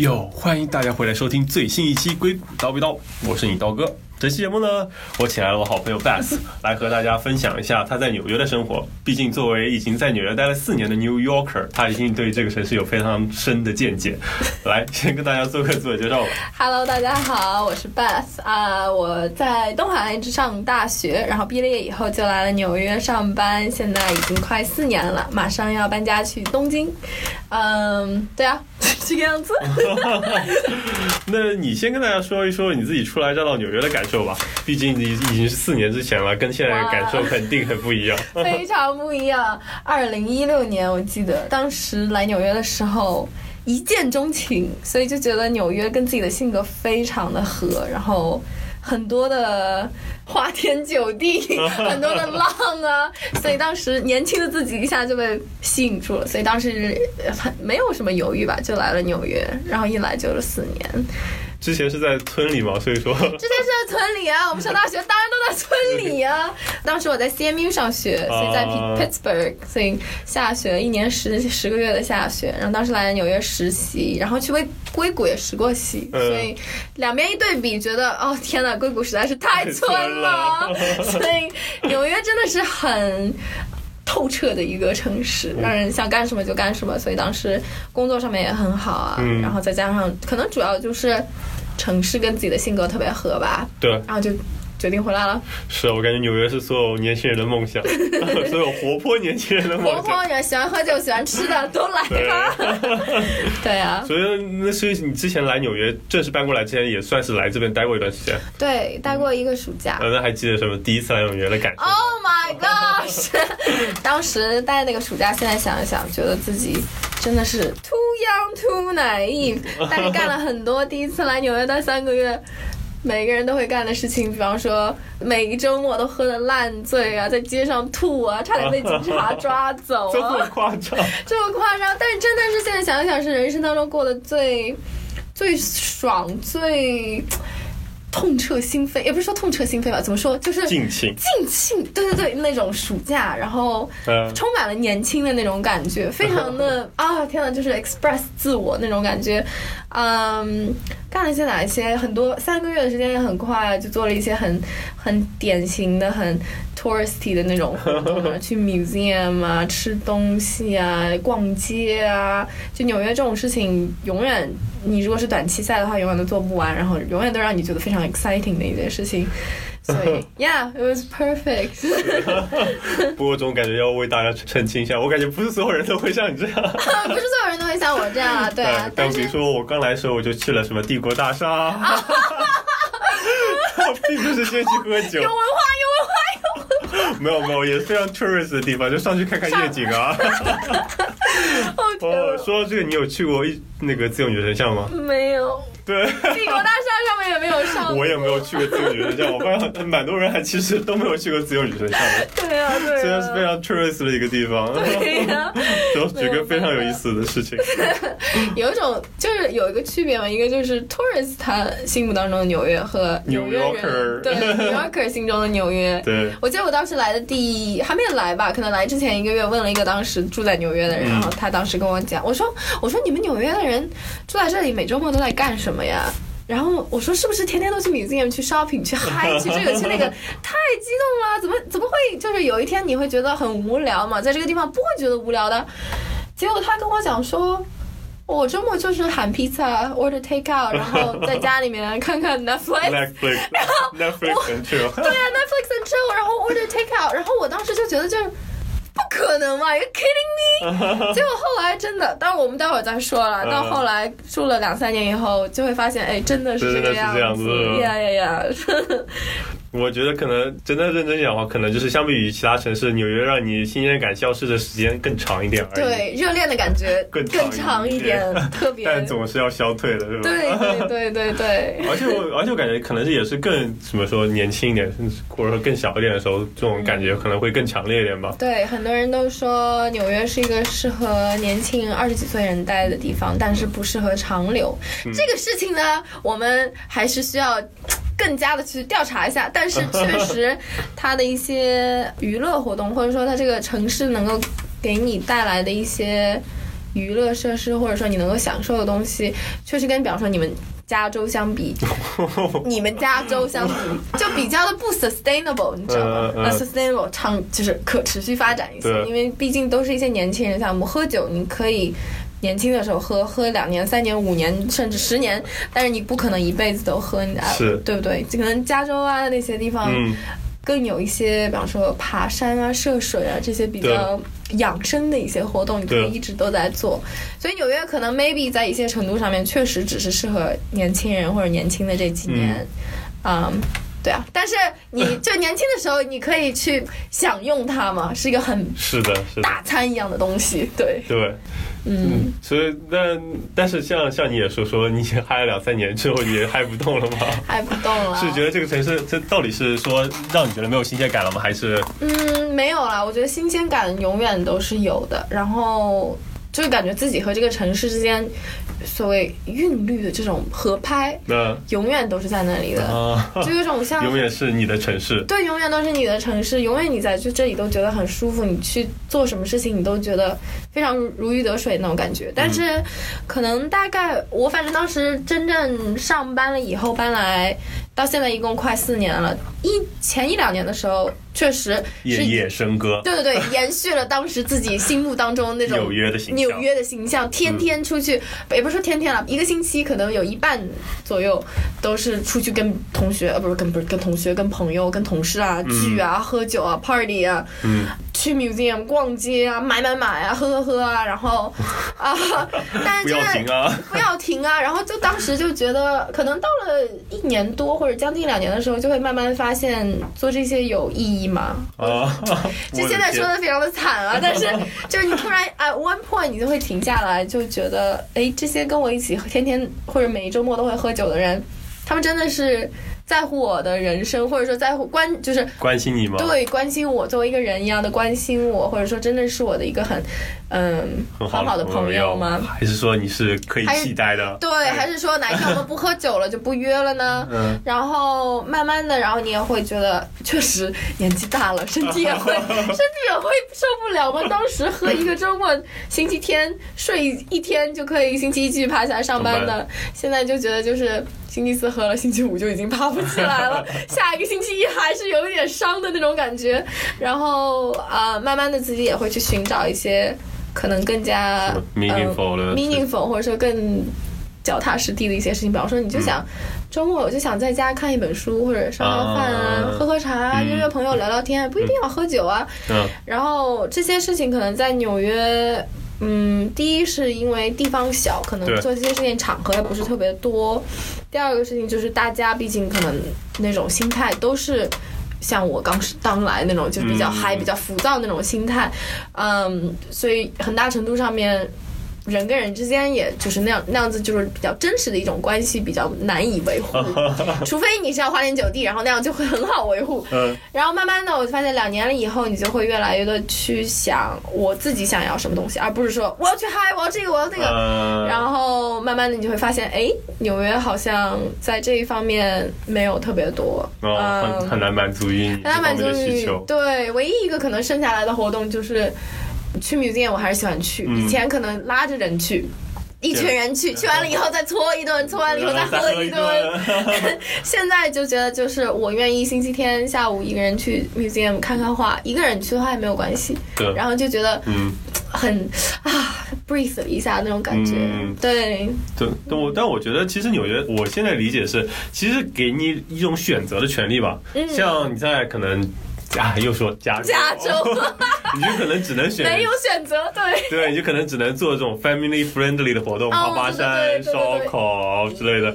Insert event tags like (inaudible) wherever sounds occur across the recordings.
哟，欢迎大家回来收听最新一期《硅谷叨逼叨》，我是你刀哥。这期节目呢，我请来了我好朋友 Bass (laughs) 来和大家分享一下他在纽约的生活。毕竟作为已经在纽约待了四年的 New Yorker，他已经对这个城市有非常深的见解。来，(laughs) 先跟大家做个自我介绍吧。Hello，大家好，我是 Beth 啊、我在东海岸上大学，然后毕了业以后就来了纽约上班，现在已经快四年了，马上要搬家去东京。嗯，对啊，(laughs) 这个样子。那你先跟大家说一说你自己初来乍到纽约的感受吧。毕竟你已经是四年之前了，跟现在的感受肯定很不一样。非常不一样。二零一六年，我记得当时来纽约的时候一见钟情，所以就觉得纽约跟自己的性格非常的合，然后很多的花天酒地，(laughs) 很多的浪啊，所以当时年轻的自己一下就被吸引住了，所以当时很没有什么犹豫吧，就来了纽约，然后一来就是四年。之前是在村里嘛，所以说 (laughs) 之前是在村里啊，我们上大学当然都在村里啊。(laughs) 当时我在 CMU 上学，所以在啊 Pittsburgh，所以下学一年十十个月的下学。然后当时来纽约实习，然后去硅硅谷也实过习，嗯所以两边一对比，觉得哦天呐，硅谷实在是太 (laughs) 太村村了了。所以纽约真的是很。透彻的一个城市，让人想干什么就干什么，所以当时工作上面也很好啊。嗯然后再加上，可能主要就是城市跟自己的性格特别合吧，对，然后就决定回来了。是我感觉纽约是所有年轻人的梦想，(laughs) 所有活泼年轻人的梦想。活泼人喜欢喝酒、喜欢吃的都来吧。(laughs) 对啊，所以那所以你之前来纽约正式搬过来之前，也算是来这边待过一段时间。对，待过一个暑假。呃，那还记得什么第一次来纽约的感觉？Oh my gosh！当时待那个暑假，现在想一想，觉得自己真的是 too young too naive，但是干了很多第一次来纽约待三个月。每个人都会干的事情，比方说每一周末都喝的烂醉啊，在街上吐啊，差点被警察抓走这么啊，夸张？(laughs) 这么夸张。但是真的是现在想一想，是人生当中过得最最爽、最痛彻心扉，也不是说痛彻心扉吧，怎么说，就是尽兴。尽兴，对对对，那种暑假，然后嗯充满了年轻的那种感觉，非常的 (laughs) 啊，天呐，就是 express 自我那种感觉。嗯，干了些哪一些？很多三个月的时间也很快，就做了一些很很典型的、很 touristy 的那种活动，去 museum 啊，吃东西啊，逛街啊。就纽约这种事情，永远你如果是短期赛的话，永远都做不完，然后永远都让你觉得非常 exciting 的一件事情。所以，(laughs) Yeah，it was perfect。(laughs) 不过这种感觉要为大家澄清一下，我感觉不是所有人都会像你这样。(laughs) 不是所有人都会像我这样啊，对啊，但但比如说我刚来的时候，我就去了什么帝国大厦，并不是先去喝酒有，文化，有文化，有文化。没有没有，也是非常 tourist 的地方，就上去看看夜景啊。哦说到这个，你有去过一那个自由女神像吗？没有，对。帝国大厦上面也没有上过。我也没有去过自由女神像，我发现蛮多人还其实都没有去过自由女神像的，(laughs) 对啊，对啊。虽然是非常 tourist 的一个地方，对呀、都举个非常有意思的事情。(laughs) 有一种就是有一个区别嘛，一个就是 tourist 他心目当中的纽约和纽约 New Yorker 人对 New Yorker 心中的纽约。(laughs) 对，我记得我当时来的第还没来吧，可能来之前一个月问了一个当时住在纽约的人，嗯然后他当时跟我讲，我说我说你们纽约的人住在这里每周末都在干什么呀？然后我说是不是天天都去 museum 去 shopping 去嗨去这个去那个，(laughs) 太激动了，怎么怎么会就是有一天你会觉得很无聊嘛，在这个地方不会觉得无聊的。结果他跟我讲说。我周末就是喊披萨，order take out，然后在家里面看看 Netflix，Netflix Netflix 很 chill，对啊，Netflix and chill，然后 order take out，然后我当时就觉得就是不可能嘛，You kidding me？(laughs) 结果后来真的，当然我们待会儿再说了。嗯到后来住了两三年以后，就会发现，哎，真的是这个样子呀呀呀！(laughs) 我觉得可能真的认真讲的话，可能就是相比于其他城市，纽约让你新鲜感消失的时间更长一点而已。，对，热恋的感觉更更长长一一点点，(laughs) 特别。但总是要消退的，是吧？对对对对对。(laughs) 而且我，而且我感觉可能是也是更怎么说年轻一点，或者说更小一点的时候，这种感觉可能会更强烈一点吧。对，很多人都说纽约是一个适合年轻二十几岁人待的地方，但是不适合长留。这个事情呢，我们还是需要更加的去调查一下。但是 (laughs) 确实，它的一些娱乐活动，或者说它这个城市能够给你带来的一些娱乐设施，或者说你能够享受的东西，确实跟比方说你们加州相比，(laughs) 你们加州相比就比较的不 sustainable，你知道吗？嗯嗯呃 sustainable 长就是可持续发展一些，因为毕竟都是一些年轻人项目，喝酒你可以。年轻的时候喝，喝两年、三年、五年，甚至十年，但是你不可能一辈子都喝，你是对不对？可能加州啊那些地方，嗯，更有一些，比方说爬山啊、涉水啊这些比较养生的一些活动，你可以一直都在做。所以纽约可能 maybe 在一些程度上面确实只是适合年轻人或者年轻的这几年，嗯。对啊，但是你就年轻的时候，你可以去享用它嘛，是一个很是的，是的，大餐一样的东西。对，对。嗯，所以，但但是像像你也说说，你嗨了两三年之后，你也嗨不动了吗？嗨不动了。是觉得这个城市，这到底是说让你觉得没有新鲜感了吗？还是嗯，没有啦，我觉得新鲜感永远都是有的，然后就是感觉自己和这个城市之间所谓韵律的这种合拍，那永远都是在那里的，啊，就有种像永远是你的城市？对，永远都是你的城市，永远你在就这里都觉得很舒服，你去做什么事情你都觉得非常如鱼得水那种感觉。但是，可能大概我反正当时真正上班了以后搬来，到现在一共快四年了，一前一两年的时候，确实是夜夜笙歌，对对对，(laughs) 延续了当时自己心目当中那种纽约的形象。纽约的形象，天天出去，也不是说天天了，一个星期可能有一半左右都是出去跟同学，呃，不是跟不是跟同学、跟朋友、跟同事啊聚啊、喝酒啊、party 啊，嗯，去 museum 逛街啊、买买买啊、喝喝喝啊，然后啊，但是不要停啊！不要停啊！然后就当时就觉得，可能到了一年多或者将近两年的时候，就会慢慢发现做这些有意义吗？啊，(laughs) 就现在说的非常的惨啊，但是就是你突然 at one point 你就会停下来，就觉得，哎，这些跟我一起天天或者每一周末都会喝酒的人，他们真的是在乎我的人生，或者说在乎关，就是关心你吗？对关心我作为一个人一样的关心我，或者说真的是我的一个很嗯很很好的朋友吗？还是说你是可以还是替代的？对，还是说哪一天我们不喝酒了就不约了呢？嗯，然后慢慢的，然后你也会觉得，确实年纪大了，身体也会，(laughs) 身体也会受不了吗。当时喝一个周末，星期天睡一天就可以，星期一继续爬起来上班上的，现在就觉得就是星期四喝了，星期五就已经爬不起来了，(laughs) 下一个星期一还是有一点伤的那种感觉。然后啊、慢慢的自己也会去寻找一些可能更加 meaningful 的呃 meaningful 或者说更脚踏实地的一些事情，比方说你就想、周末我就想在家看一本书，或者烧烧饭啊，啊喝喝茶约约朋友聊聊天，不一定要喝酒啊。嗯然后这些事情可能在纽约。嗯，第一是因为地方小，可能做这些事情场合也不是特别多。第二个事情就是大家毕竟可能那种心态都是像我刚是刚来那种，就比较嗯嗨、比较浮躁那种心态。嗯，所以很大程度上面。人跟人之间，也就是那样那样子，就是比较真实的一种关系，比较难以维护。(laughs) 除非你是要花天酒地，然后那样就会很好维护。(laughs) 嗯然后慢慢的，我就发现两年了以后，你就会越来越的去想我自己想要什么东西，而不是说我要去嗨，我要这个，我要那个。嗯，然后慢慢的，你就会发现，哎，纽约好像在这一方面没有特别多，哦，嗯很很难满足于你很难满足于求。对，唯一一个可能剩下来的活动就是去 museum，我还是喜欢去。嗯以前可能拉着人去。一群人去，去完了以后再搓一顿，搓完了以后再喝一顿。(laughs) 现在就觉得，就是我愿意星期天下午一个人去 museum 看看画，一个人去的话也没有关系。对，然后就觉得嗯，很啊 breathe 了一下那种感觉。嗯对，对，但我但我觉得其实纽约，我现在理解是，其实给你一种选择的权利吧。嗯像你在可能啊，(laughs) 又说加州，加州 (laughs) 你就可能只能选没有选择，对。对，你就可能只能做这种 family friendly 的活动，爬哦爬山、烧烤之类的。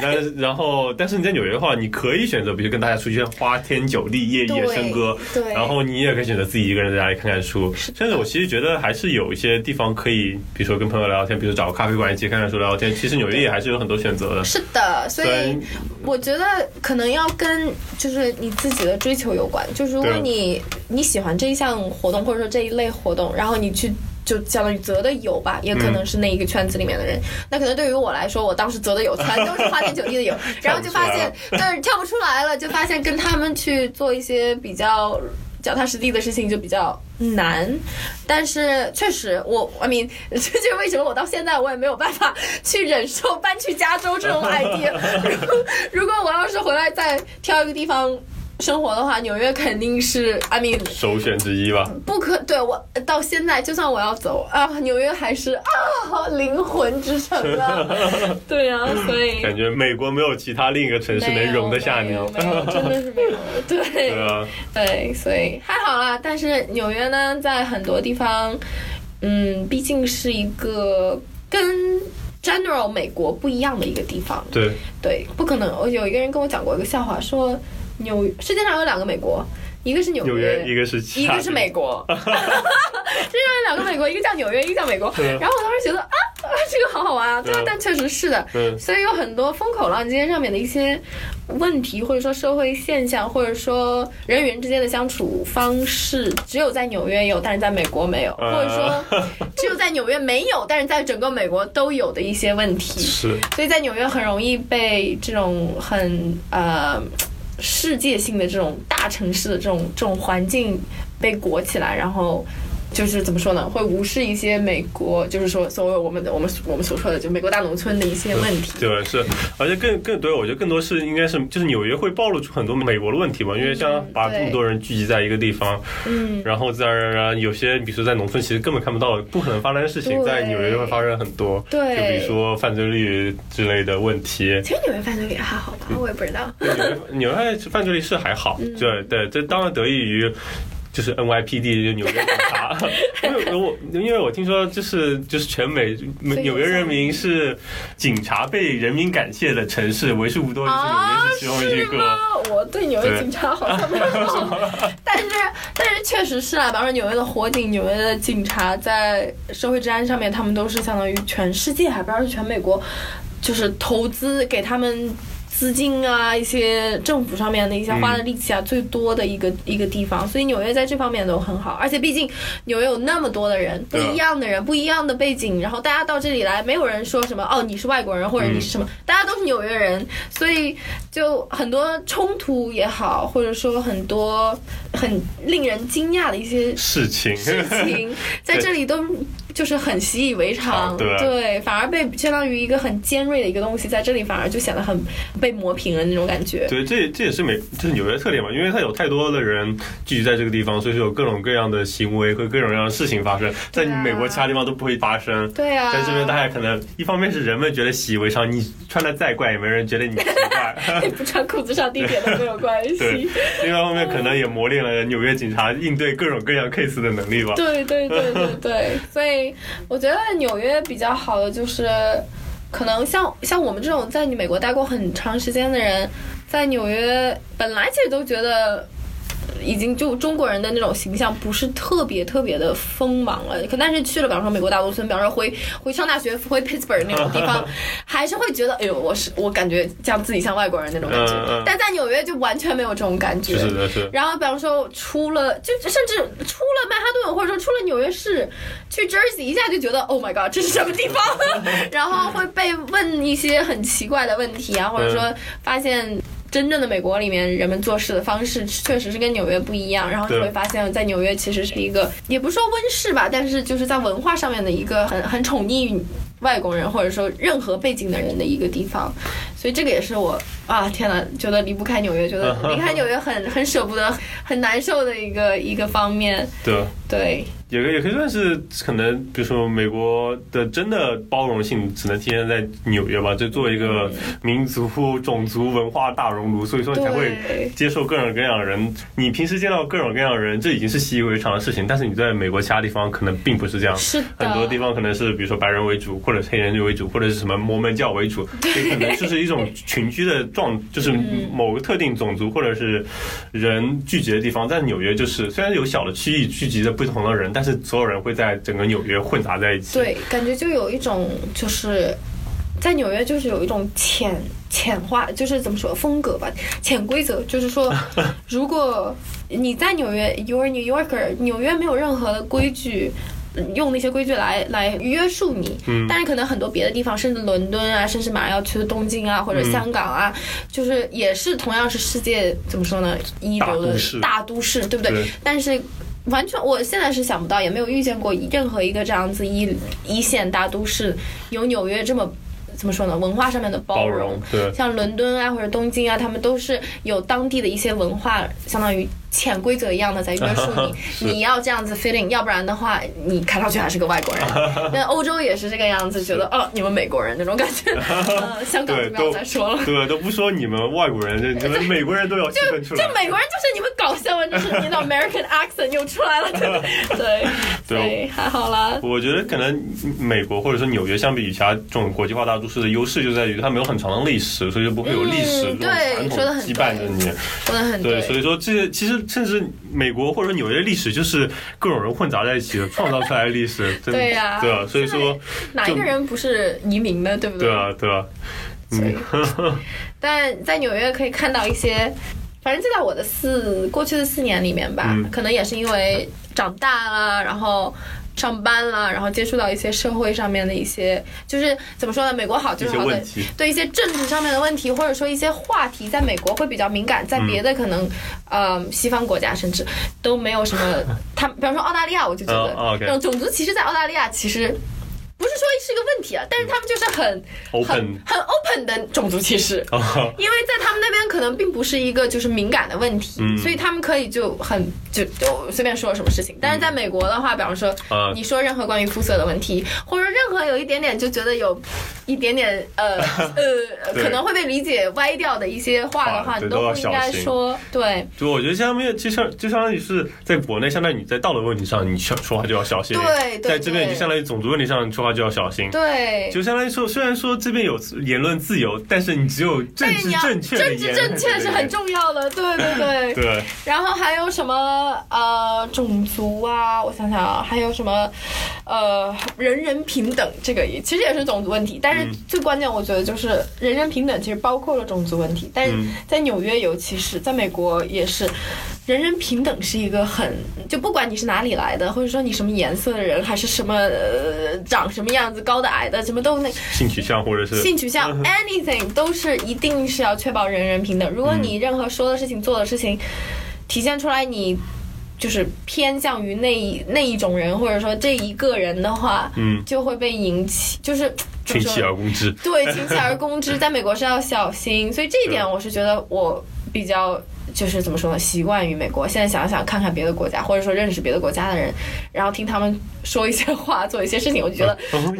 但是，然后，但是你在纽约的话，你可以选择，比如跟大家出去花天酒地、夜夜笙歌，然后你也可以选择自己一个人在家里看看书。甚至我其实觉得还是有一些地方可以，比如说跟朋友聊聊天，比如找个咖啡馆一起看看书、聊聊天。其实纽约也还是有很多选择的。是的，所以我觉得可能要跟就是你自己的追求有关。就是如果你你喜欢这一项活动或者说这一类活动，然后你去。就相当于择的友吧，也可能是那一个圈子里面的人。那可能对于我来说，我当时择的友全都是花天酒地的友，(laughs) 然后就发现，对，跳不出来了，就发现跟他们去做一些比较。脚踏实地的事情就比较难。但是确实，我 I mean，这 (laughs) 就是为什么我到现在我也没有办法去忍受搬去加州这种 idea。如 (laughs) 如果我要是回来再挑一个地方。生活的话，纽约肯定是，I mean，首选之一吧。不可对我到现在，就算我要走啊，纽约还是啊灵魂之城啊。(laughs) 对啊，所以感觉美国没有其他另一个城市能容得下你。真的是没有。对对啊，对，所以还好啦。但是纽约呢，在很多地方，嗯，毕竟是一个跟 general 美国不一样的一个地方。对对，不可能。我有一个人跟我讲过一个笑话，说。纽世界上有两个美国，一个是纽约，一个是一个是美国。(laughs) 世界上有两个美国，一个叫纽约，一个叫美国。然后我当时觉得啊啊，这个好好玩啊！对，但确实是的。所以有很多风口浪尖上面的一些问题，或者说社会现象，或者说人与人之间的相处方式，只有在纽约有，但是在美国没有，或者说只有在纽约没有，但是在整个美国都有的一些问题。是。所以在纽约很容易被这种很呃。世界性的这种大城市的这种这种环境被裹起来，然后。就是怎么说呢？会无视一些美国，就是说所谓我们的我们我们所说的就美国大农村的一些问题。对，是，而且更更对，我觉得更多是应该是就是纽约会暴露出很多美国的问题嘛，因为像把这么多人聚集在一个地方，嗯，然后自然而然有些，比如说在农村其实根本看不到不可能发生的事情，在纽约就会发生很多，对，就比如说犯罪率之类的问题。其实纽约犯罪率还好吧？我也不知道。纽约纽约犯罪率是还好，对对，这当然得益于。就是 NYPD 就纽约警察，(laughs) 因为我因为我听说就是就是全美纽约人民是警察被人民感谢的城市，为数不多就是纽约是其中一个。我对纽约警察好像没有，(laughs) 但是但是确实是啊，比方说纽约的火警，纽约的警察在社会治安上面，他们都是相当于全世界，还不知道是全美国，就是投资给他们。资金啊，一些政府上面的一些花的力气啊，最多的一个一个地方，所以纽约在这方面都很好。而且毕竟纽约有那么多的人，不一样的人，不一样的背景，然后大家到这里来，没有人说什么哦，你是外国人或者你是什么，大家都是纽约人，所以就很多冲突也好，或者说很多很令人惊讶的一些事情事情 (laughs) 在这里都。就是很习以为常，对，反而被相当于一个很尖锐的一个东西，在这里反而就显得很被磨平了那种感觉。对，这这也是美，就是纽约特点嘛，因为它有太多的人聚集在这个地方，所以说有各种各样的行为和各种各样的事情发生，在美国其他地方都不会发生。对啊，在这边大家可能一方面是人们觉得习以为常，你穿的再怪也没人觉得你奇怪，(laughs) 不穿裤子上地铁都没有关系。对，另外一方面可能也磨练了纽约警察应对各种各样 case 的能力吧。对对对对对，所以。我觉得纽约比较好的就是，可能像像我们这种在美国待过很长时间的人，在纽约本来其实都觉得。已经就中国人的那种形象不是特别特别的锋芒了，可但是去了，比方说美国大农村，比方说回回上大学回 Pittsburgh 那种 (laughs) 地方，还是会觉得，哎呦，我是我感觉像自己像外国人那种感觉。但在纽约就完全没有这种感觉。是的，是。然后比方说出了，就甚至出了曼哈顿，或者说出了纽约市，去 Jersey 一下就觉得，Oh my God，这是什么地方？(laughs) (laughs) 然后会被问一些很奇怪的问题啊，或者说发现。真正的美国里面，人们做事的方式确实是跟纽约不一样。然后你会发现，在纽约其实是一个，也不是说温室吧，但是就是在文化上面的一个很很宠溺外国人或者说任何背景的人的一个地方。所以这个也是我啊，天呐，觉得离不开纽约，觉得离开纽约很很舍不得，很难受的一个一个方面。对对。也可也可以算是可能，比如说美国的真的包容性只能体现在纽约吧。就作为一个民族、种族、文化大熔炉，所以说你才会接受各种各样的人。你平时见到各种各样的人，这已经是习以为常的事情。但是你在美国其他地方可能并不是这样，是很多地方可能是比如说白人为主，或者黑人为主，或者是什么摩门教为主，可能就是一种群居的状，就是某个特定种族或者是人聚集的地方。在纽约就是虽然有小的区域聚集着不同的人。但是所有人会在整个纽约混杂在一起。对，感觉就有一种就是在纽约就是有一种浅浅化，就是怎么说风格吧，潜规则，就是说，(laughs) 如果你在纽约，you're New Yorker，纽约没有任何的规矩。用那些规矩来来约束你。嗯但是可能很多别的地方，甚至伦敦啊，甚至马上要去的东京啊，或者香港啊，就是也是同样是世界怎么说呢，一流的大都市大都市，对不对？对但是。完全，我现在是想不到，也没有遇见过任何一个这样子一一线大都市有纽约这么怎么说呢？文化上面的包包容对像伦敦啊或者东京啊，他们都是有当地的一些文化，相当于潜规则一样的在约束你，你要这样子 in，要不然的话，你看上去还是个外国人。(laughs) 那欧洲也是这个样子，觉得哦，你们美国人那种感觉。(laughs) 呃，香港就不要再说了。对，都不说你们外国人，这你们美国人都要区分出来。就美国人就是你们搞笑完，就是你的 American (laughs) accent 又出来了，对对对，还好啦。我觉得可能美国或者说纽约相比于其他这种国际化大都市的优势就在于它没有很长的历史，所以就不会有历史嗯这种传对说得很统羁绊着你。说的很对，所以说这些其实甚至美国或者说纽约历史就是各种人混杂在一起的创造出来的历史，(laughs) 对呀对啊，所以说哪一个人不是移民呢？对不对对啊对啊，(laughs) 但在纽约可以看到一些，反正就在我的四过去的四年里面吧，嗯可能也是因为长大了，然后。上班啦，然后接触到一些社会上面的一些，就是怎么说呢？美国好就是好的对一些政治上面的问题，或者说一些话题，在美国会比较敏感，在别的可能，呃，西方国家甚至都没有什么。他比方说澳大利亚，我就觉得种种族歧视在澳大利亚其实不是说是一个问题啊，但是他们就是很很很 open 的种族歧视。啊，因为在他们那边可能并不是一个就是敏感的问题，嗯所以他们可以就很就就随便说什么事情。但是在美国的话，比方说啊你说任何关于肤色的问题，(laughs) 或者任何有一点点就觉得有一点点呃呃 (laughs) 可能会被理解歪掉的一些话的话，你都不应该说。对就我觉得相当于就像就相当于是在国内，相当于你在道德问题上你说说话就要小心，对对在这边就相当于种族问题上你说话就要小心。对。就相当于说，虽然说这边有言论自由，但是你只有政治正确政治，正确是很重要的，对对对。(laughs) 对，然后还有什么呃种族啊？我想想啊，还有什么呃人人平等，这个也其实也是种族问题。但是嗯最关键，我觉得就是人人平等，其实包括了种族问题。但是嗯在纽约，尤其是在美国，也是人人平等是一个很就不管你是哪里来的，或者说你什么颜色的人，还是什么、呃、长什么样子，高的矮的，什么都那性取向或者是性取向 anything 都是一定是要确保人人平等。如果你任何说的事情、做的事情体现出来你就是偏向于那一那一种人，或者说这一个人的话，嗯。就会被引起就是群说起而攻之。对，群起而攻之，在美国是要小心，所以这一点我是觉得我比较就是怎么说呢，习惯于美国。现在想想看看别的国家，或者说认识别的国家的人，然后听他们说一些话，做一些事情，我就觉得，(laughs) 哦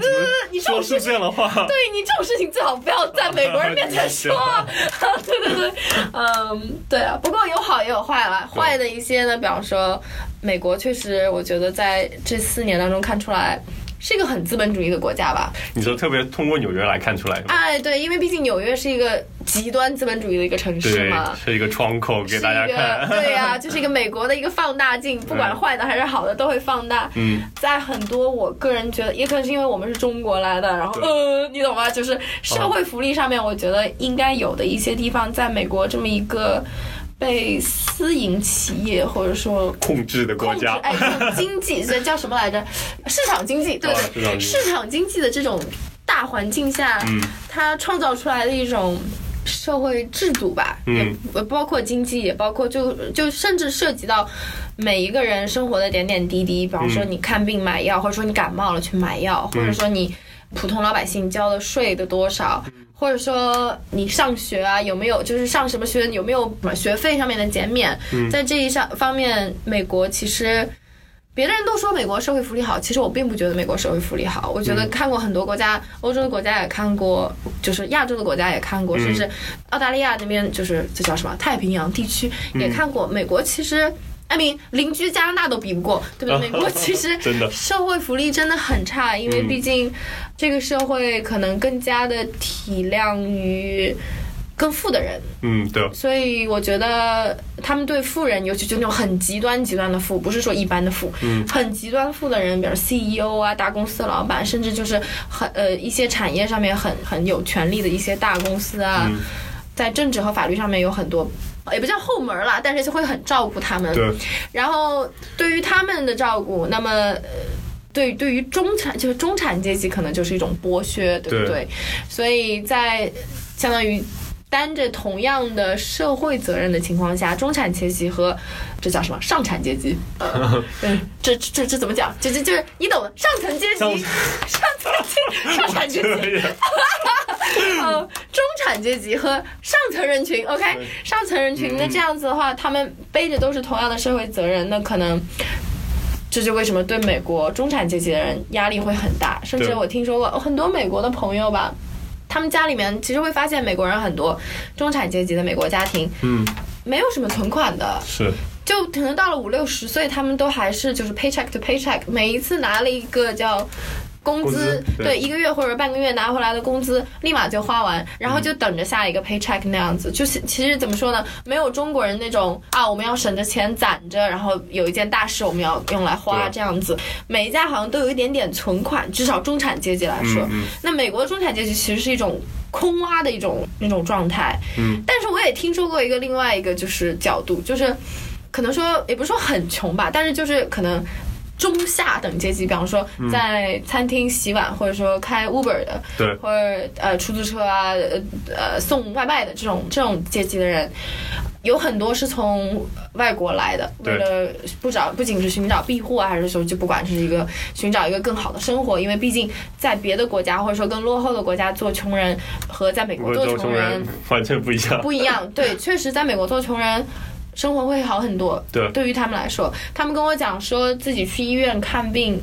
你说出这样的话？对你这种事情最好不要在美国人面前 (laughs) 说。(laughs) 对对对，嗯，对啊。不过有好也有坏啦，坏的一些呢，比方说美国确实，我觉得在这四年当中看出来。是一个很资本主义的国家吧？你说特别通过纽约来看出来？哎，对，因为毕竟纽约是一个极端资本主义的一个城市嘛，，是一个窗口给大家看。个对呀、就是一个美国的一个放大镜，不管坏的还是好的都会放大。嗯，在很多我个人觉得，也可能是因为我们是中国来的，然后呃，你懂吗？就是社会福利上面，我觉得应该有的一些地方，在美国这么一个被私营企业或者说控制的国，家。哎，经济这叫什么来着？市场经济，对哦对，市场经济市场经济的这种大环境下，嗯它创造出来的一种。社会制度吧，嗯也包括经济，也包括就就甚至涉及到每一个人生活的点点滴滴。比方说嗯你看病买药，或者说你感冒了去买药，或者说你普通老百姓交的税的多少，或者说你上学啊有没有就是上什么学有没有学费上面的减免，在这一上方面，美国其实。别的人都说美国社会福利好，其实我并不觉得美国社会福利好。我觉得看过很多国家，欧洲的国家也看过，就是亚洲的国家也看过，甚至澳大利亚那边就是这叫什么太平洋地区也看过。美国其实。I mean，邻居加拿大都比不过，对不对？美国 (laughs) 其实真的社会福利真的很差，因为嗯毕竟这个社会可能更加的体谅于更富的人，嗯，对，所以我觉得他们对富人，尤其就那种很极端极端的富，不是说一般的富，嗯很极端富的人，比如 CEO 啊、大公司的老板，甚至就是很呃一些产业上面很很有权力的一些大公司啊，嗯在政治和法律上面有很多。也不叫后门啦，但是就会很照顾他们。对，然后对于他们的照顾，那么呃对对于中产就是中产阶级可能就是一种剥削，对不对对？所以在相当于。担着同样的社会责任的情况下，中产阶级和这叫什么上产阶级？呃，(laughs) 嗯，这这这怎么讲？这这就是你懂的，上层阶级，上上层阶上产阶级，呃，(laughs) (laughs) 中产阶级和上层人群，OK，上层人群，那这样子的话，他们背着都是同样的社会责任，那可能。这就为什么对美国中产阶级的人压力会很大，甚至我听说过很多美国的朋友吧，他们家里面其实会发现美国人很多中产阶级的美国家庭嗯，没有什么存款的，是就可能到了五六十岁，他们都还是就是 paycheck to paycheck，每一次拿了一个叫。工资对对一个月或者半个月拿回来的工资，立马就花完，然后就等着下一个 paycheck 那样子。就是其实怎么说呢，没有中国人那种啊，我们要省着钱攒着，然后有一件大事我们要用来花这样子。每一家好像都有一点点存款，至少中产阶级来说。嗯嗯那美国的中产阶级其实是一种空挖的一种那种状态。嗯，但是我也听说过一个另外一个就是角度，就是可能说也不是说很穷吧，但是就是可能。中下等阶级，比方说在餐厅洗碗，或者说开 Uber 的，对或者呃出租车啊，呃呃送外卖的这种这种阶级的人，有很多是从外国来的，为了不找不仅是寻找庇护啊，还是说就不管是一个寻找一个更好的生活，因为毕竟在别的国家或者说更落后的国家做穷人和在美国做穷人完全不一样。不一样。对，确实在美国做穷人。生活会好很多，对。对于他们来说，他们跟我讲说自己去医院看病，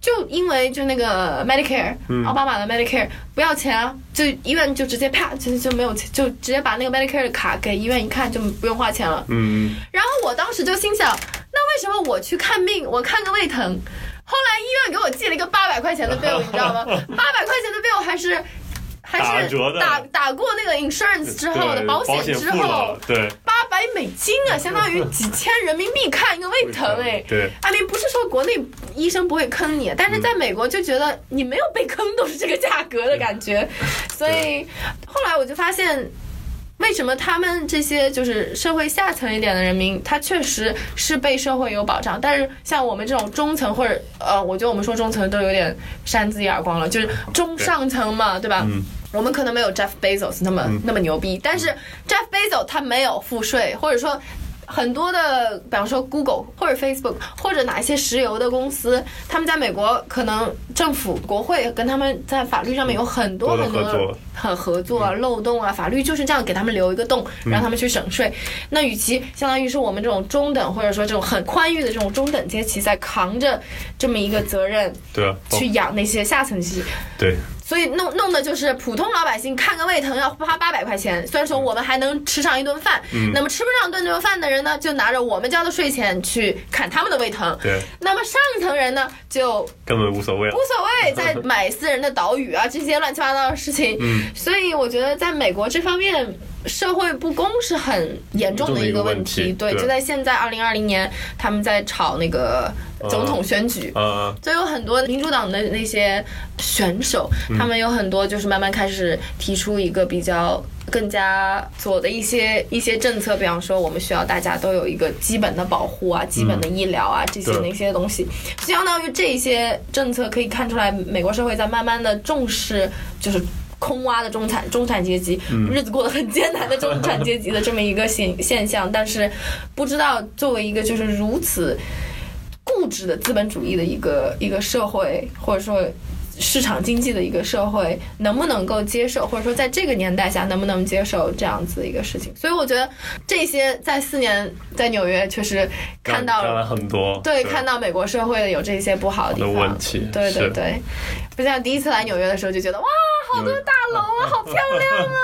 就因为就那个 Medicare，、嗯。奥巴马的 Medicare 不要钱啊，就医院就直接啪就就没有钱，就直接把那个 Medicare 的卡给医院一看就不用花钱了。嗯，然后我当时就心想，那为什么我去看病，我看个胃疼，后来医院给我寄了一个八百块钱的 bill，你知道吗？八百块钱的 bill 还是还是打打打过那个 insurance 之后的保险之后了，，对。八百美金啊，相当于几千人民币看一个胃疼哎。对，阿明不是说国内医生不会坑你，但是在美国就觉得你没有被坑都是这个价格的感觉，所以后来我就发现。为什么他们这些就是社会下层一点的人民，他确实是被社会有保障，但是像我们这种中层或者呃，我觉得我们说中层都有点扇自己耳光了，就是中上层嘛，对吧？嗯我们可能没有 Jeff Bezos 那么、那么牛逼，但是 Jeff Bezos 他没有赋税，或者说很多的，比方说 Google 或者 Facebook 或者哪一些石油的公司，他们在美国可能政府国会跟他们在法律上面有很多很多合作。很合作啊、漏洞啊，法律就是这样给他们留一个洞，让他们去省税。那与其相当于是我们这种中等或者说这种很宽裕的这种中等阶级在扛着这么一个责任对啊，去养那些下层阶级，对所以弄弄的就是普通老百姓看个胃疼要花八百块钱，虽然说我们还能吃上一顿饭，嗯那么吃不上顿顿饭的人呢，就拿着我们交的税钱去砍他们的胃疼。对，那么上层人呢，就根本无所谓了无。所谓，在买私人的岛屿啊，这些乱七八糟的事情。嗯，所以我觉得在美国这方面，社会不公是很严重的一个问题对，对就在现在二零二零年，他们在炒那个总统选举。呃，就有很多民主党的那些选手，他们有很多就是慢慢开始提出一个比较更加左的一些一些政策，比方说我们需要大家都有一个基本的保护啊、基本的医疗啊、这些对。那些东西，相当于这些政策可以看出来，美国社会在慢慢的重视就是。空挖的中产中产阶级，日子过得很艰难的中产阶级的这么一个现现象，但是不知道作为一个就是如此固执的资本主义的一个一个社会，或者说市场经济的一个社会，能不能够接受，或者说在这个年代下能不能接受这样子的一个事情？所以我觉得这些在四年在纽约确实看到了了。很多，对，看到美国社会的有这些不好的地的方，问题对对对，不像第一次来纽约的时候就觉得哇，好多大楼啊，好漂亮啊，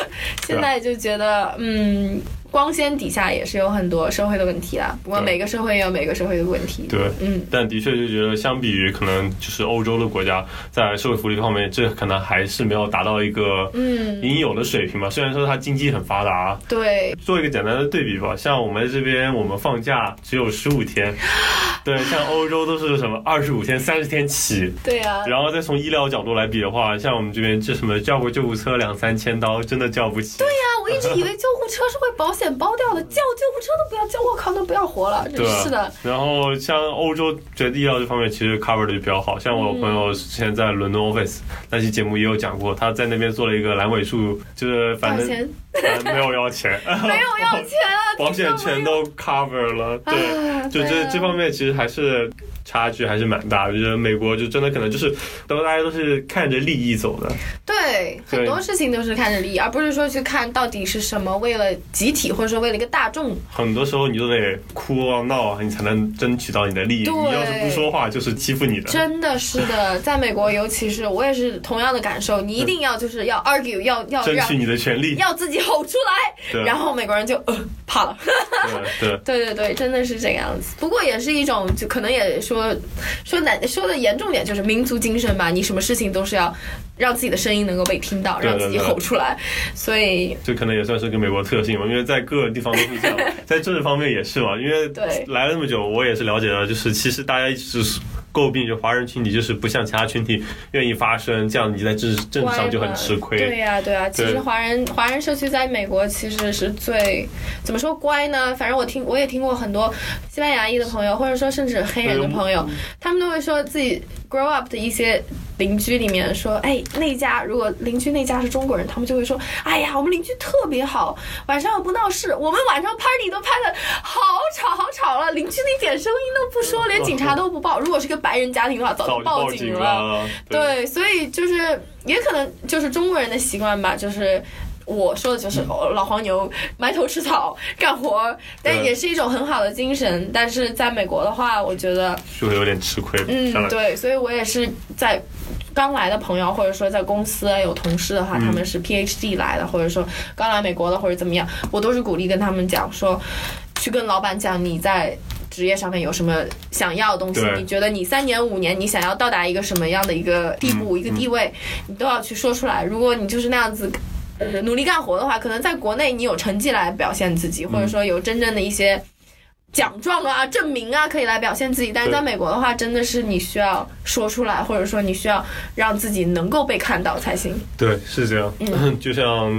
(laughs) 现在就觉得嗯，光鲜底下也是有很多社会的问题啦。不过每个社会也有每个社会的问题。对，嗯，但的确就觉得，相比于可能就是欧洲的国家，在社会福利方面，这可能还是没有达到一个嗯应有的水平吧。虽然说它经济很发达，对，做一个简单的对比吧，像我们这边，我们放假只有十五天，(laughs) 对，像欧洲都是什么二十五天、三十天起。对啊，然后再从医疗角度来比的话，像我们这边这什么叫个救护车两三千刀，真的叫不起。对呀、我一直以为救护车是会保险包掉的，叫救护车都不要叫，我靠，那不要活了，真是的。然后像欧洲觉得医疗这方面其实 cover 的就比较好，像我朋友之前在伦敦 office 那期节目也有讲过，他在那边做了一个阑尾术，就是反正没有要钱，(laughs) 没有要钱啊，(laughs) 保险全都 cover 了，对，啊就这这方面其实还是差距还是蛮大的。就是美国就真的可能就是都大家都是看着利益走的，对，很多事情都是看着利益，而不是说去看到底是什么，为了集体或者说为了一个大众。很多时候你都得哭啊闹啊，你才能争取到你的利益。你要是不说话，就是欺负你的。真的是的，在美国，尤其是我也是同样的感受，你一定要就是要 argue，要要争取你的权利。要自己吼出来，然后美国人就呃怕了。对对 (laughs) 对对对，真的是这个样子。不过也是一种，就可能也说说难说的严重点，就是民族精神吧。你什么事情都是要让自己的声音能够被听到，让自己吼出来。所以这可能也算是个美国特性吧，因为在各个地方都是这样，(laughs) 在政治方面也是嘛。因为来了那么久，我也是了解到，就是其实大家一直是诟病，就华人群体就是不像其他群体愿意发声，这样你在政治政治上就很吃亏。对呀、对呀、其实华人华人社区在美国其实是最怎么说乖呢？反正我听我也听过很多西班牙裔的朋友，或者说甚至黑人的朋友，他们都会说自己 grow up 的一些邻居里面说，哎，那家如果邻居那家是中国人，他们就会说，哎呀，我们邻居特别好，晚上又不闹事，我们晚上 party 都拍的好吵好吵了，邻居一点声音都不说，连警察都不报。如果是个白人家庭的话，早早就就报报警了。了。对，所以就是也可能就是中国人的习惯吧，就是。我说的就是、哦老黄牛埋头吃草干活，但也是一种很好的精神。但是在美国的话，我觉得，就会有点吃亏。嗯对，所以我也是在刚来的朋友，或者说在公司有同事的话，他们是 PhD 来的，或者说刚来美国的，或者怎么样，我都是鼓励跟他们讲说，去跟老板讲你在。职业上面有什么想要的东西？你觉得你三年五年你想要到达一个什么样的一个地步、嗯一个地位，你都要去说出来。如果你就是那样子。呃，努力干活的话，可能在国内你有成绩来表现自己，或者说有真正的一些奖状啊、证明啊，可以来表现自己。但是在美国的话，真的是你需要说出来，或者说你需要让自己能够被看到才行。对，是这样。嗯 (laughs) 就像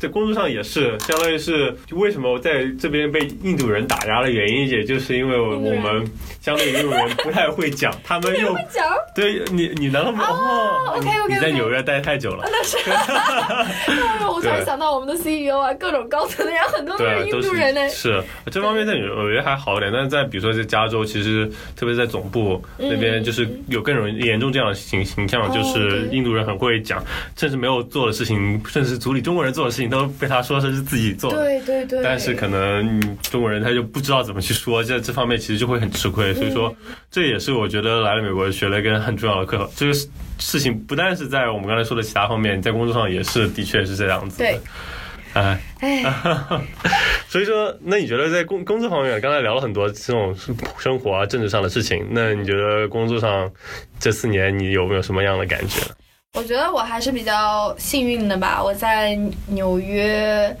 在工作上也是，相当于是为什么我在这边被印度人打压的原因，也就是因为我们相对于印度人不太会讲，他们又 (laughs) 讲，对你你难道不？哦你在纽约待太久了。(laughs) 我突然想到我们的 CEO 啊，各种高层的人很多都是，印度人呢。是这方面在纽约还好一点，但是在比如说在加州，其实特别在总部那边，就是有更容易严重这样的形形象，哦就是印度人很会讲，甚至没有做的事情，甚至组里中国人做的事情都被他说是自己做的。对对对。但是可能中国人他就不知道怎么去说，这这方面其实就会很吃亏。所以说，嗯这也是我觉得来了美国学了一个很重要的课。这个事情不但是在我们刚才说的其他方面，在工作上也是的确是这样子的。对，哎。哎，(laughs) 所以说，那你觉得在工工作方面，刚才聊了很多这种生活啊、政治上的事情，那你觉得工作上这四年你有没有什么样的感觉？我觉得我还是比较幸运的吧。我在纽约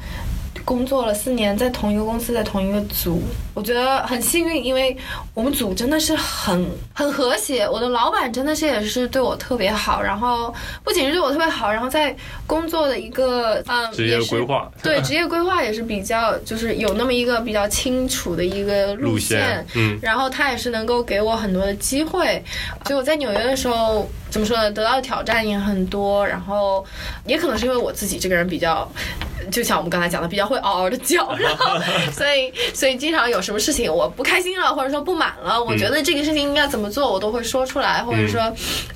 工作了四年，在同一个公司，在同一个组，我觉得很幸运，因为我们组真的是很很和谐。我的老板真的是也是对我特别好，然后不仅是对我特别好，然后在工作的一个嗯职业规划。对职业规划也是比较就是有那么一个比较清楚的一个路线。嗯。然后他也是能够给我很多的机会，所以我在纽约的时候，怎么说呢，得到的挑战也很多，然后也可能是因为我自己这个人比较，就像我们刚才讲的，比较会嗷嗷的叫，然后 (laughs) 所以所以经常有什么事情我不开心了，或者说不满了，我觉得这个事情应该怎么做，我都会说出来，或者说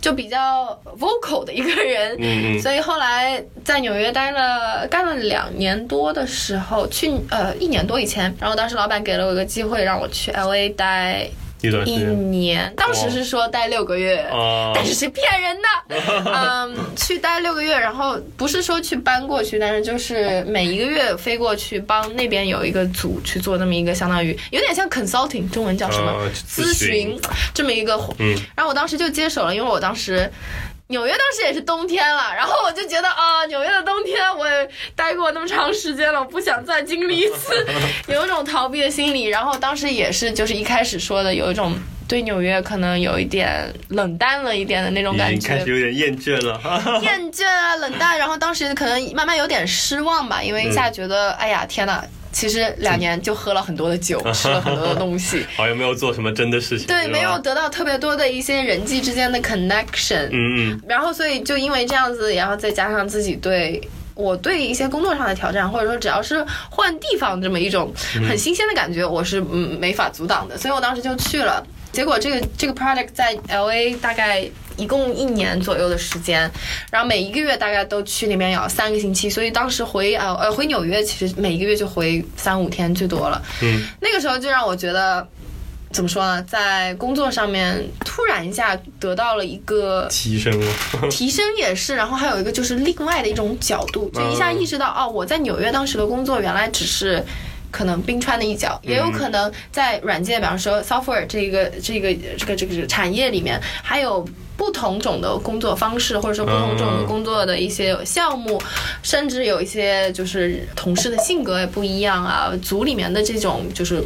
就比较 vocal 的一个人，所以后来在纽约待了干了两年多的时候，去呃一年多以前，然后当时老板给了我一个机会，让我去 L A 待一一段时间年，当时是说待六个月。啊，但是是骗人的，(laughs) 嗯，去待六个月，然后不是说去搬过去，但是就是每一个月飞过去帮那边有一个组去做那么一个相当于有点像 consulting，中文叫什么、呃咨咨询这么一个活，嗯然后我当时就接手了，因为我当时。纽约当时也是冬天了，然后我就觉得啊，纽约的冬天我也待过那么长时间了，我不想再经历一次，(laughs) 有一种逃避的心理。然后当时也是就是一开始说的有一种对纽约可能有一点冷淡了一点的那种感觉开始觉，有点厌倦了。(laughs) 厌倦啊，冷淡。然后当时可能慢慢有点失望吧，因为一下觉得，哎呀，天呐，其实两年就喝了很多的酒，(laughs) 吃了很多的东西。(laughs) 好像没有做什么真的事情。对，没有。得到特别多的一些人际之间的 connection，、嗯嗯然后所以就因为这样子，然后再加上自己对。我对一些工作上的挑战，或者说只要是换地方这么一种很新鲜的感觉，我是嗯没法阻挡的，所以我当时就去了。结果这个这个 project 在 L A 大概一共一年左右的时间，然后每一个月大概都去那边要三个星期，所以当时回呃呃回纽约其实每一个月就回三五天最多了。嗯，那个时候就让我觉得。怎么说呢，在工作上面突然一下得到了一个提升了。(laughs) 提升也是，然后还有一个就是另外的一种角度，就一下意识到哦，我在纽约当时的工作原来只是。可能冰川的一角，也有可能在软件，比方说 software 这个这个这个这个产业里面，还有不同种的工作方式，或者说不同种的工作的一些项目，甚至有一些就是同事的性格也不一样啊，组里面的这种就是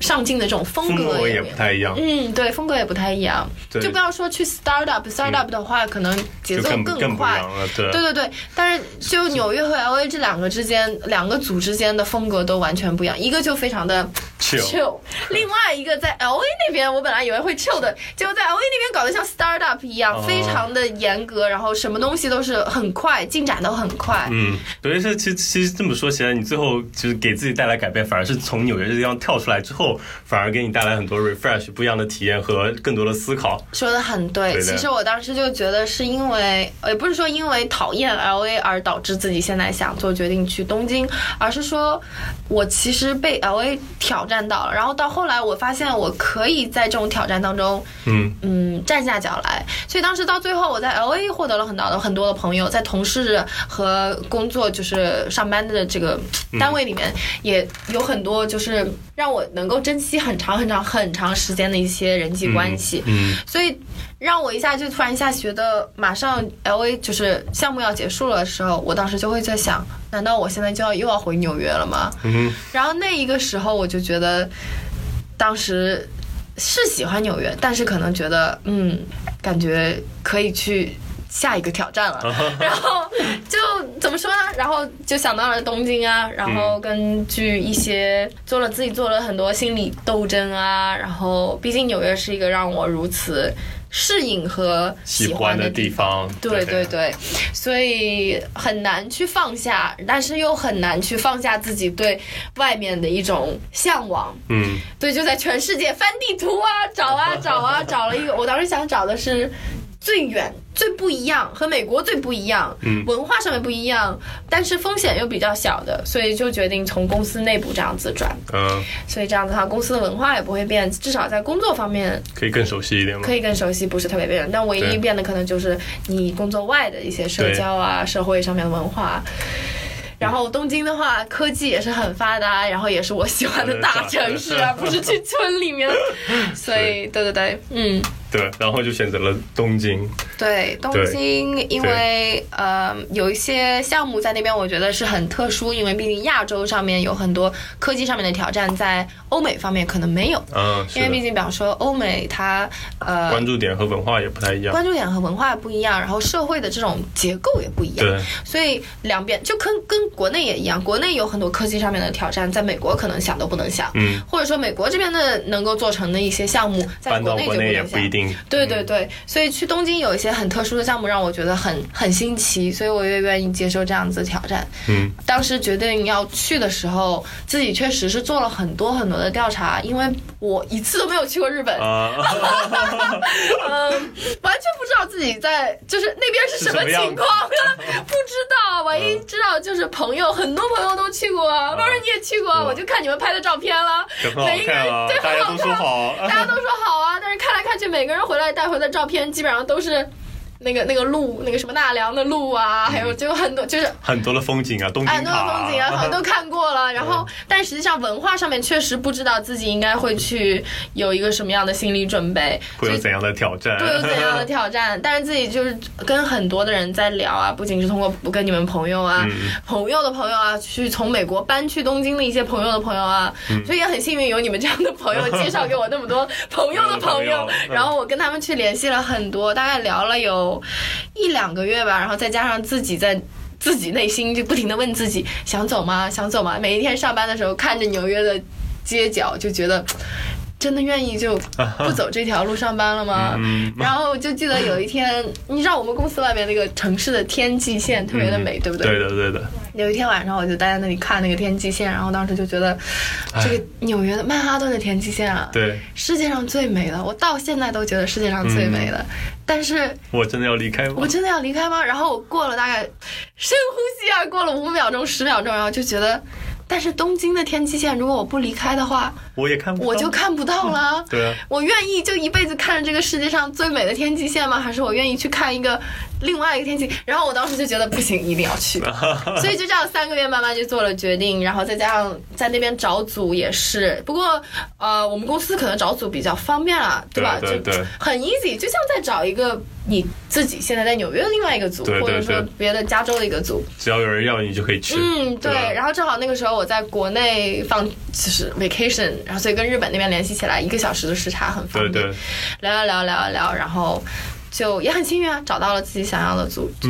上进的这种风风格也不太一样，嗯，对，风格也不太一样。就不要说去 startup，startup 的话，可能节奏更快。对对对，但是就纽约和 L A 这两个之间，两个组之间的风格都完全不一样。一个就非常的 Chill 另外一个在 (laughs) L A 那边，我本来以为会 chill 的，结果在 L A 那边搞得像 startup 一样，哦非常的严格，然后什么东西都是很快，进展都很快。嗯，等于，是其实其实这么说起来，你最后就是给自己带来改变，反而是从纽约这地方跳出来之后，反而给你带来很多 refresh 不一样的体验和更多的思考。说的很对，对其实我当时就觉得是因为，呃也不是说因为讨厌 L A 而导致自己现在想做决定去东京，而是说我其实被 L A 挑战到了，然后到后来我发现我可以在这种挑战当中，嗯嗯，站下脚来。所以当时到最后，我在 L A 获得了很多的很多的朋友，在同事和工作就是上班的这个单位里面，也有很多就是让我能够珍惜很长很长很长时间的一些人际关系。嗯所以让我一下就突然一下觉得，马上 L A 就是项目要结束了的时候，我当时就会在想，难道我现在就要又要回纽约了吗？嗯然后那一个时候我就觉得，当时是喜欢纽约，但是可能觉得，嗯，感觉可以去。下一个挑战了，(laughs) 然后就怎么说呢？然后就想到了东京啊，然后根据一些做了自己做了很多心理斗争啊，然后毕竟纽约是一个让我如此适应和喜欢欢的地方。方。对对对，所以很难去放下，但是又很难去放下自己对外面的一种向往。嗯对，就在全世界翻地图啊，找啊找啊，找了一个。我当时想找的是最远、最不一样，和美国最不一样，嗯文化上面不一样，但是风险又比较小的，所以就决定从公司内部这样子转。嗯，所以这样子的话，公司的文化也不会变，至少在工作方面可以更熟悉一点吗？可以更熟悉，不是特别变。但唯一变的可能就是你工作外的一些社交啊、社会上面的文化。然后东京的话，科技也是很发达，然后也是我喜欢的大城市啊，不是去村里面。(laughs) 所以，对对对，嗯，对，然后就选择了东京。对，东京，因为呃有一些项目在那边，我觉得是很特殊，因为毕竟亚洲上面有很多科技上面的挑战，在欧美方面可能没有。嗯，因为毕竟，比方说欧美它呃关注点和文化也不太一样。关注点和文化不一样，然后社会的这种结构也不一样，对，所以两边就跟跟国内也一样，国内有很多科技上面的挑战，在美国可能想都不能想，嗯，或者说美国这边的能够做成的一些项目，在国内就国内也能想。对对对，所以去东京有一些很特殊的项目，让我觉得很很新奇，所以我也愿意接受这样子的挑战。嗯当时决定要去的时候，自己确实是做了很多很多的调查，因为我一次都没有去过日本，啊，(laughs) 嗯，完全不知道自己在就是那边是什么情况，不知道。唯一知道就是朋友，很多朋友都去过，啊，当然你也去过，嗯我就看你们拍的照片了，每一个人看啊对，大家都很好看，说好。大家都说好啊，但是看来看去，每每个人回来带回的照片基本上都是。那个那个路，那个什么纳凉的路啊，还有就很多就是很多的风景啊，东京很多的风景啊，好像都看过了。然后，但实际上文化上面确实不知道自己应该会去有一个什么样的心理准备，会有怎样的挑战，会有怎样的 (laughs) 挑战。但是自己就是跟很多的人在聊啊，不仅是通过跟你们朋友啊、朋友的朋友啊，去从美国搬去东京的一些朋友的朋友啊，所以也很幸运有你们这样的朋友介绍给我那么多朋友的朋友。然后我跟他们去联系了很多，大概聊了有一两个月吧，然后再加上自己在。自己内心就不停的问自己想走吗？想走吗？每一天上班的时候看着纽约的街角，就觉得真的愿意就 (laughs) 不走这条路上班了吗？然后就记得有一天，你知道我们公司外面那个城市的天际线特别的美，对不对？对的，对的。有一天晚上，我就待在那里看那个天际线，然后当时就觉得这个纽约的曼哈顿的天际线啊，对，世界上最美的，我到现在都觉得世界上最美的。但是，我真的要离开吗？我真的要离开吗？然后我过了大概深呼吸啊，过了五秒钟、十秒钟，然后就觉得，但是东京的天际线，如果我不离开的话，我也看不，我就看不到了。(laughs) 对啊，我愿意就一辈子看着这个世界上最美的天际线吗？还是我愿意去看一个另外一个天际？然后我当时就觉得不行，一定要去。(laughs) 所以就这样三个月慢慢就做了决定，然后再加上在那边找组也是。不过呃，我们公司可能找组比较方便了，对吧？对对，很 easy，就像在找一个。你自己现在在纽约的另外一个组，或者说别的加州的一个组，只要有人要你就可以去。嗯，对。然后正好那个时候我在国内放就是 vacation，然后所以跟日本那边联系起来，一个小时的时差很方便。对对。聊聊聊聊聊，然后就也很幸运啊，找到了自己想要的组，就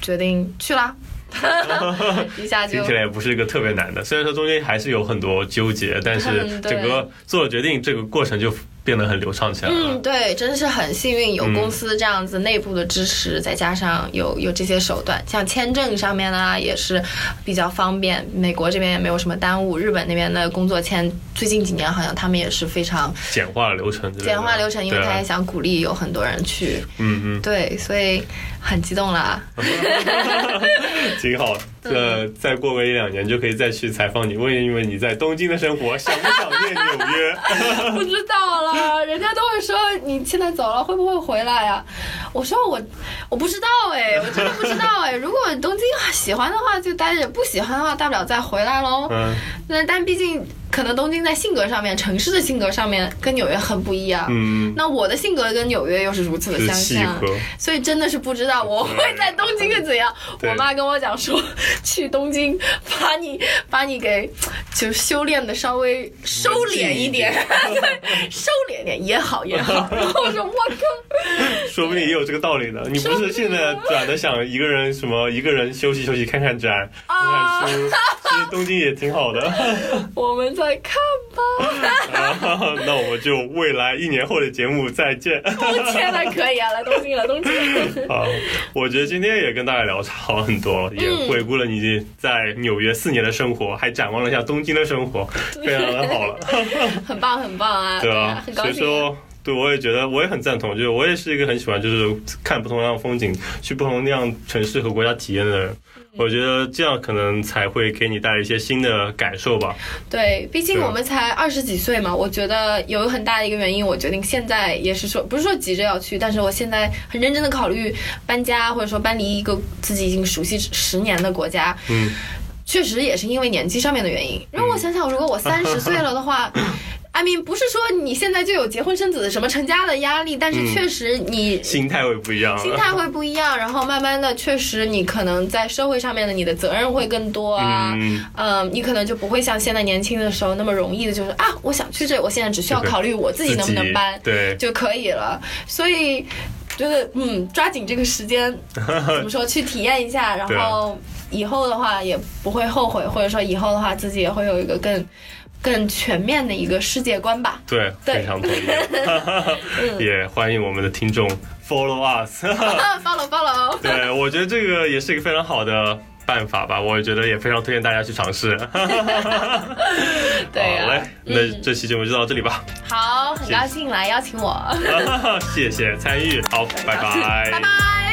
决定去啦。(laughs) 一下就听起来也不是一个特别难的，虽然说中间还是有很多纠结，但是 (laughs) 整个做了决定，这个过程就。变得很流畅起来。嗯，对，真的是很幸运，有公司这样子内部的支持，再加上有有这些手段，像签证上面呢也是比较方便。美国这边也没有什么耽误，日本那边的工作签最近几年好像他们也是非常简化流程。简化流程，因为他也想鼓励有很多人去。嗯嗯。对，所以很激动啦。(laughs) 挺好，这再过个一两年就可以再去采访你，问一问你在东京的生活，想不想念纽约？(laughs) 不知道了。啊，人家都会说你现在走了会不会回来呀？我说我我不知道哎，我真的不知道哎。(laughs) 如果东京喜欢的话就待着，不喜欢的话大不了再回来喽。嗯，那但毕竟。可能东京在性格上面，城市的性格上面跟纽约很不一样。嗯，那我的性格跟纽约又是如此的相像，所以真的是不知道我会在东京是怎样。我妈跟我讲说，去东京把你把你给就修炼的稍微收敛一点，(laughs) 对，收敛点也好也好。然后我说我靠，(laughs) 说不定也有这个道理呢。你不是现在转的想一个人什么一个人休息休息看看展看看书，其实东京也挺好的。(laughs) 我们。再看吧。(laughs) 那我们就未来一年后的节目再见。天哪，可以啊，来东京了，东京。(laughs) 好，我觉得今天也跟大家聊好很多，也回顾了你在纽约四年的生活，还展望了一下东京的生活，非常的好了。(laughs) 很棒，很棒啊！对啊，所以说，对我也觉得，我也很赞同，就是我也是一个很喜欢，就是看不同样的风景，去不同那样城市和国家体验的人。我觉得这样可能才会给你带来一些新的感受吧。对，毕竟我们才二十几岁嘛。我觉得有很大的一个原因，我决定现在也是说，不是说急着要去，但是我现在很认真的考虑搬家，或者说搬离一个自己已经熟悉十年的国家。嗯，确实也是因为年纪上面的原因。让我想想，如果我三十岁了的话。(laughs) I mean，不是说你现在就有结婚生子什么成家的压力，但是确实你心态会不一样，心态会不一样，然后慢慢的，确实你可能在社会上面的你的责任会更多啊，嗯，你可能就不会像现在年轻的时候那么容易的，就是啊，我想去这，我现在只需要考虑我自己能不能搬，对，就可以了。所以觉得嗯，抓紧这个时间，(laughs) 怎么说去体验一下，然后以后的话也不会后悔，或者说以后的话自己也会有一个更。更全面的一个世界观吧。对，非常同意。(laughs) 也欢迎我们的听众 follow us，follow follow。(laughs) (laughs) 对，我觉得这个也是一个非常好的办法吧。我觉得也非常推荐大家去尝试。对，好嘞，那这期节目就到这里吧。好，很高兴来邀请我。谢谢参与，好，拜拜，拜拜。